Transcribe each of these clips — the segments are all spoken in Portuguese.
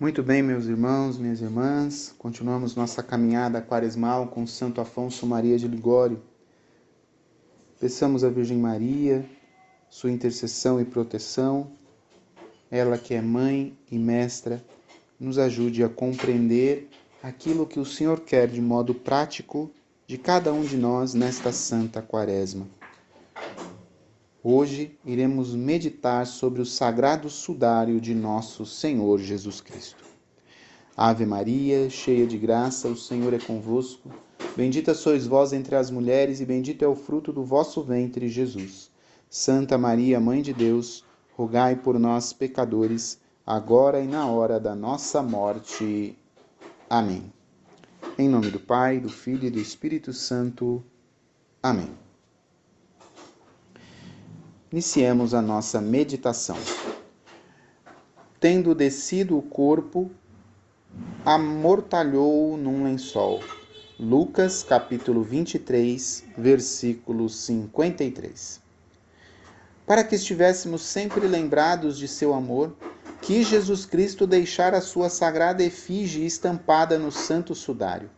Muito bem, meus irmãos, minhas irmãs, continuamos nossa caminhada quaresmal com Santo Afonso Maria de Ligório. Peçamos à Virgem Maria sua intercessão e proteção, ela que é mãe e mestra, nos ajude a compreender aquilo que o Senhor quer de modo prático de cada um de nós nesta santa quaresma. Hoje iremos meditar sobre o sagrado sudário de nosso Senhor Jesus Cristo. Ave Maria, cheia de graça, o Senhor é convosco. Bendita sois vós entre as mulheres, e bendito é o fruto do vosso ventre, Jesus. Santa Maria, Mãe de Deus, rogai por nós, pecadores, agora e na hora da nossa morte. Amém. Em nome do Pai, do Filho e do Espírito Santo. Amém. Iniciemos a nossa meditação. Tendo descido o corpo, amortalhou num lençol. Lucas capítulo 23, versículo 53. Para que estivéssemos sempre lembrados de seu amor, quis Jesus Cristo deixar a sua sagrada efígie estampada no santo sudário.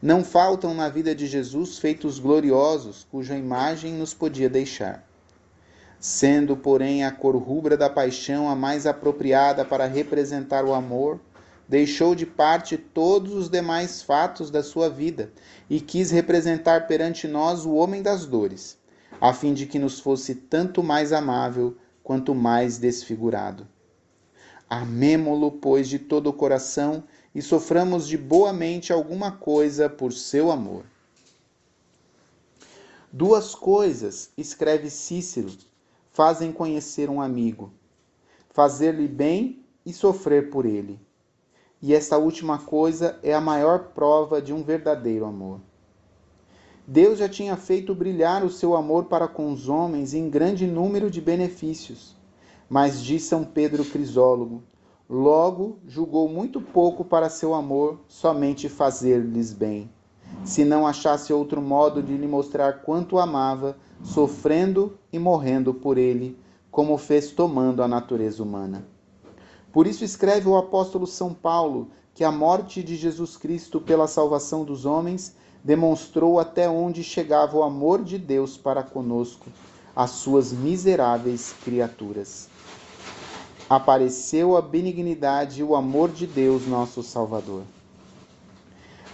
Não faltam na vida de Jesus feitos gloriosos cuja imagem nos podia deixar. Sendo, porém, a cor rubra da paixão a mais apropriada para representar o amor, deixou de parte todos os demais fatos da sua vida e quis representar perante nós o homem das dores, a fim de que nos fosse tanto mais amável quanto mais desfigurado. Amemo-lo, pois, de todo o coração e soframos de boa mente alguma coisa por seu amor. Duas coisas, escreve Cícero, fazem conhecer um amigo: fazer-lhe bem e sofrer por ele. E esta última coisa é a maior prova de um verdadeiro amor. Deus já tinha feito brilhar o seu amor para com os homens em grande número de benefícios. Mas diz São Pedro Crisólogo: logo julgou muito pouco para seu amor somente fazer-lhes bem. Se não achasse outro modo de lhe mostrar quanto amava, sofrendo e morrendo por ele, como fez tomando a natureza humana. Por isso escreve o apóstolo São Paulo que a morte de Jesus Cristo pela salvação dos homens demonstrou até onde chegava o amor de Deus para conosco, as suas miseráveis criaturas. Apareceu a benignidade e o amor de Deus, nosso Salvador.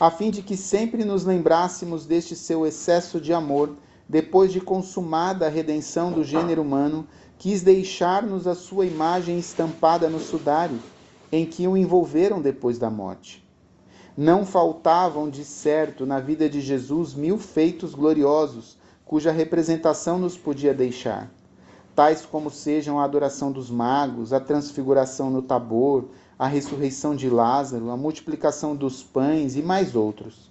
A fim de que sempre nos lembrássemos deste seu excesso de amor, depois de consumada a redenção do gênero humano, quis deixar-nos a sua imagem estampada no sudário, em que o envolveram depois da morte. Não faltavam, de certo, na vida de Jesus mil feitos gloriosos, cuja representação nos podia deixar, tais como sejam a adoração dos magos, a transfiguração no Tabor, a ressurreição de Lázaro, a multiplicação dos pães e mais outros.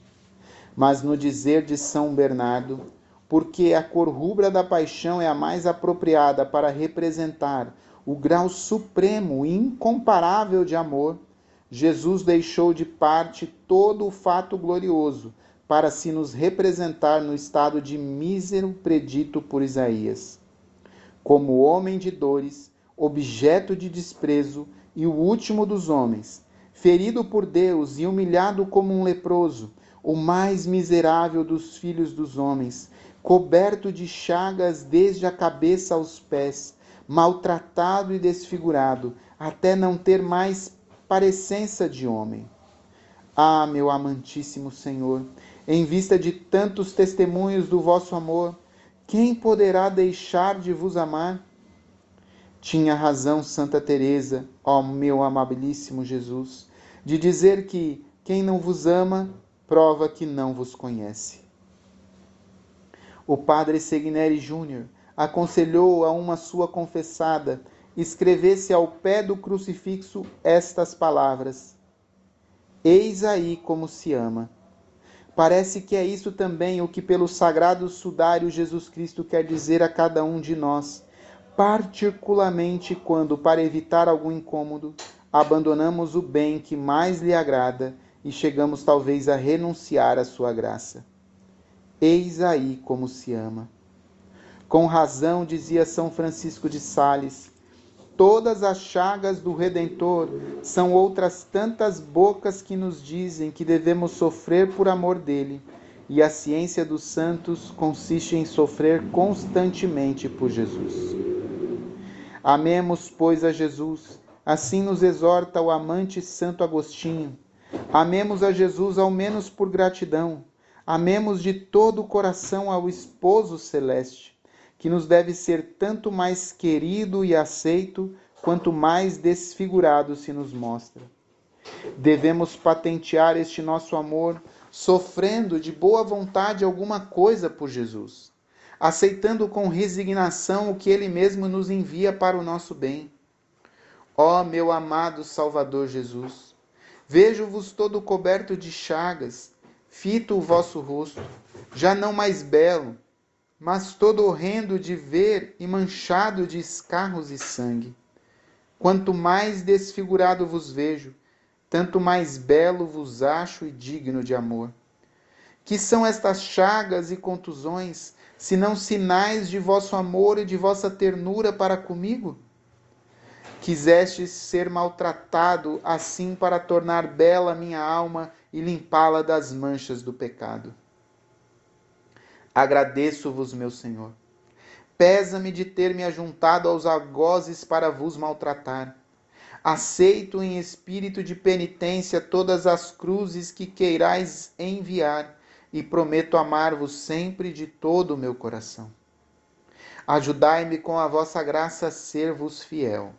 Mas no dizer de São Bernardo, porque a cor rubra da paixão é a mais apropriada para representar o grau supremo e incomparável de amor, Jesus deixou de parte todo o fato glorioso para se nos representar no estado de mísero predito por Isaías. Como homem de dores, objeto de desprezo e o último dos homens, ferido por Deus e humilhado como um leproso, o mais miserável dos filhos dos homens, coberto de chagas desde a cabeça aos pés, maltratado e desfigurado, até não ter mais parecença de homem. Ah, meu amantíssimo Senhor, em vista de tantos testemunhos do vosso amor, quem poderá deixar de vos amar? Tinha razão Santa Teresa, ó meu amabilíssimo Jesus, de dizer que quem não vos ama prova que não vos conhece. O padre Segneri Júnior aconselhou a uma sua confessada escrevesse ao pé do crucifixo estas palavras: Eis aí como se ama. Parece que é isso também o que pelo sagrado sudário Jesus Cristo quer dizer a cada um de nós, particularmente quando, para evitar algum incômodo, abandonamos o bem que mais lhe agrada e chegamos talvez a renunciar à sua graça. Eis aí como se ama. Com razão dizia São Francisco de Sales: Todas as chagas do Redentor são outras tantas bocas que nos dizem que devemos sofrer por amor dele, e a ciência dos santos consiste em sofrer constantemente por Jesus. Amemos, pois, a Jesus, assim nos exorta o amante Santo Agostinho. Amemos a Jesus ao menos por gratidão, amemos de todo o coração ao esposo celeste que nos deve ser tanto mais querido e aceito, quanto mais desfigurado se nos mostra. Devemos patentear este nosso amor sofrendo de boa vontade alguma coisa por Jesus, aceitando com resignação o que ele mesmo nos envia para o nosso bem. Ó oh, meu amado Salvador Jesus, vejo-vos todo coberto de chagas, fito o vosso rosto, já não mais belo, mas todo horrendo de ver e manchado de escarros e sangue. Quanto mais desfigurado vos vejo, tanto mais belo vos acho e digno de amor. Que são estas chagas e contusões, senão sinais de vosso amor e de vossa ternura para comigo? Quisestes ser maltratado assim para tornar bela minha alma e limpá-la das manchas do pecado. Agradeço-vos, meu Senhor. Pesa-me de ter me ajuntado aos algozes para vos maltratar. Aceito em espírito de penitência todas as cruzes que queirais enviar e prometo amar-vos sempre de todo o meu coração. Ajudai-me com a vossa graça a ser-vos fiel.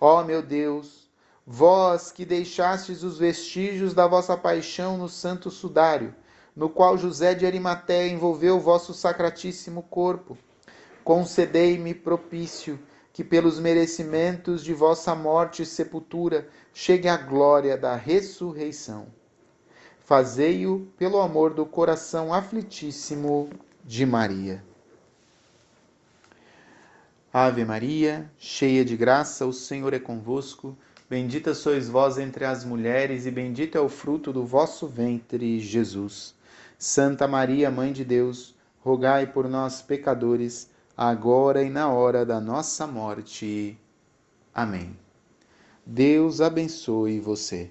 Ó meu Deus, vós que deixastes os vestígios da vossa paixão no santo sudário, no qual José de Arimatéia envolveu o vosso sacratíssimo corpo. Concedei-me propício que pelos merecimentos de vossa morte e sepultura chegue a glória da ressurreição. Fazei-o pelo amor do coração aflitíssimo de Maria. Ave Maria, cheia de graça, o Senhor é convosco. Bendita sois vós entre as mulheres, e bendito é o fruto do vosso ventre, Jesus. Santa Maria, Mãe de Deus, rogai por nós, pecadores, agora e na hora da nossa morte. Amém. Deus abençoe você.